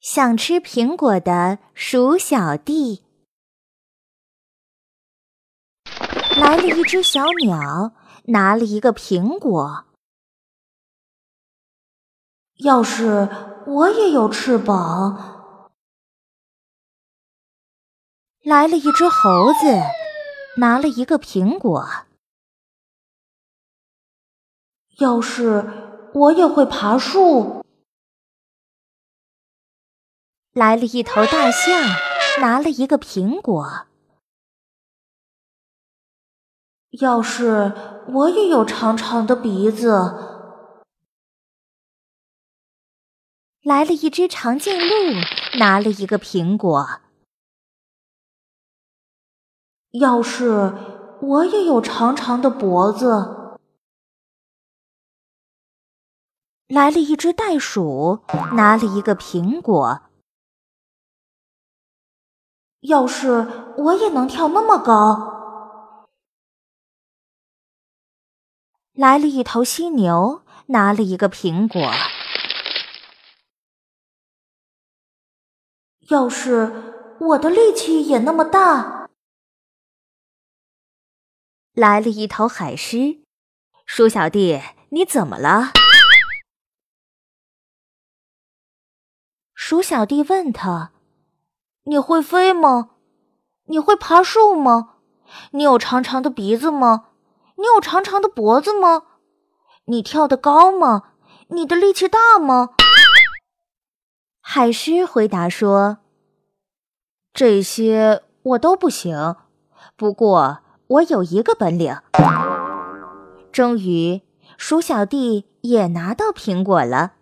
想吃苹果的鼠小弟，来了一只小鸟，拿了一个苹果。要是我也有翅膀，来了一只猴子，拿了一个苹果。要是我也会爬树，来了一头大象，拿了一个苹果。要是我也有长长的鼻子。来了一只长颈鹿，拿了一个苹果。要是我也有长长的脖子。来了一只袋鼠，拿了一个苹果。要是我也能跳那么高。来了一头犀牛，拿了一个苹果。要是我的力气也那么大，来了一头海狮，鼠小弟，你怎么了？鼠小弟问他：“你会飞吗？你会爬树吗？你有长长的鼻子吗？你有长长的脖子吗？你跳得高吗？你的力气大吗？”海狮回答说：“这些我都不行，不过我有一个本领。”终于，鼠小弟也拿到苹果了。